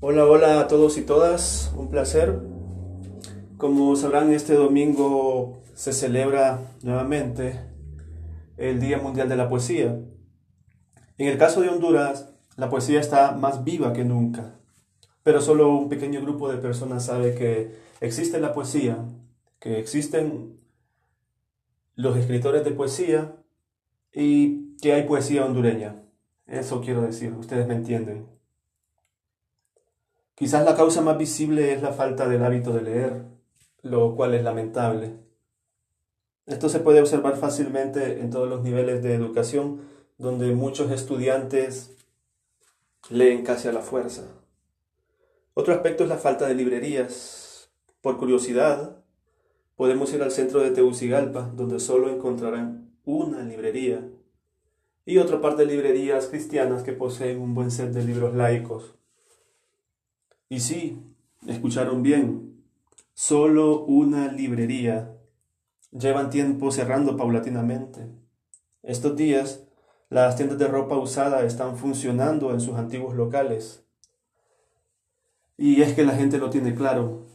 Hola, hola a todos y todas, un placer. Como sabrán, este domingo se celebra nuevamente el Día Mundial de la Poesía. En el caso de Honduras, la poesía está más viva que nunca, pero solo un pequeño grupo de personas sabe que existe la poesía, que existen los escritores de poesía y que hay poesía hondureña. Eso quiero decir, ustedes me entienden. Quizás la causa más visible es la falta del hábito de leer, lo cual es lamentable. Esto se puede observar fácilmente en todos los niveles de educación, donde muchos estudiantes leen casi a la fuerza. Otro aspecto es la falta de librerías. Por curiosidad, podemos ir al centro de Tegucigalpa, donde solo encontrarán una librería y otra parte de librerías cristianas que poseen un buen set de libros laicos. Y sí, escucharon bien, solo una librería. Llevan tiempo cerrando paulatinamente. Estos días, las tiendas de ropa usada están funcionando en sus antiguos locales. Y es que la gente lo tiene claro.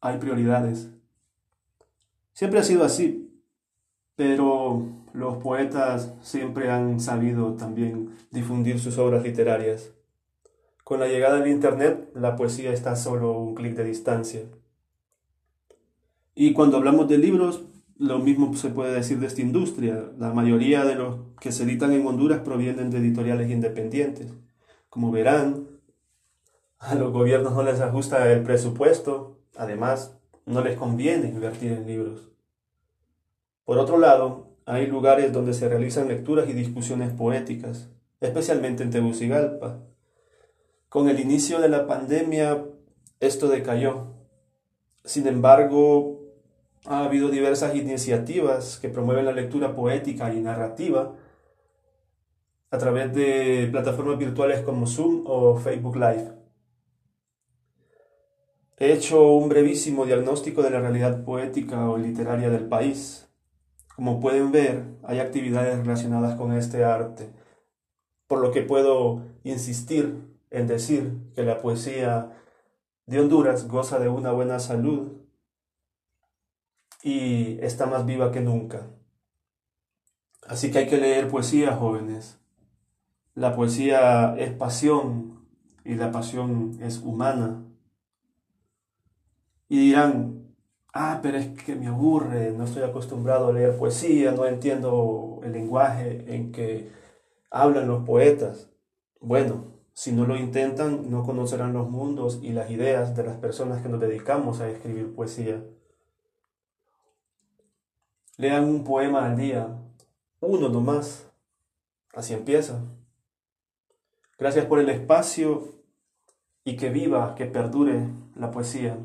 Hay prioridades. Siempre ha sido así, pero los poetas siempre han sabido también difundir sus obras literarias. Con la llegada del Internet, la poesía está a solo un clic de distancia. Y cuando hablamos de libros, lo mismo se puede decir de esta industria. La mayoría de los que se editan en Honduras provienen de editoriales independientes. Como verán, a los gobiernos no les ajusta el presupuesto, además no les conviene invertir en libros. Por otro lado, hay lugares donde se realizan lecturas y discusiones poéticas, especialmente en Tegucigalpa, con el inicio de la pandemia, esto decayó. Sin embargo, ha habido diversas iniciativas que promueven la lectura poética y narrativa a través de plataformas virtuales como Zoom o Facebook Live. He hecho un brevísimo diagnóstico de la realidad poética o literaria del país. Como pueden ver, hay actividades relacionadas con este arte, por lo que puedo insistir en decir que la poesía de Honduras goza de una buena salud y está más viva que nunca. Así que hay que leer poesía, jóvenes. La poesía es pasión y la pasión es humana. Y dirán, ah, pero es que me aburre, no estoy acostumbrado a leer poesía, no entiendo el lenguaje en que hablan los poetas. Bueno, si no lo intentan, no conocerán los mundos y las ideas de las personas que nos dedicamos a escribir poesía. Lean un poema al día, uno nomás. Así empieza. Gracias por el espacio y que viva, que perdure la poesía.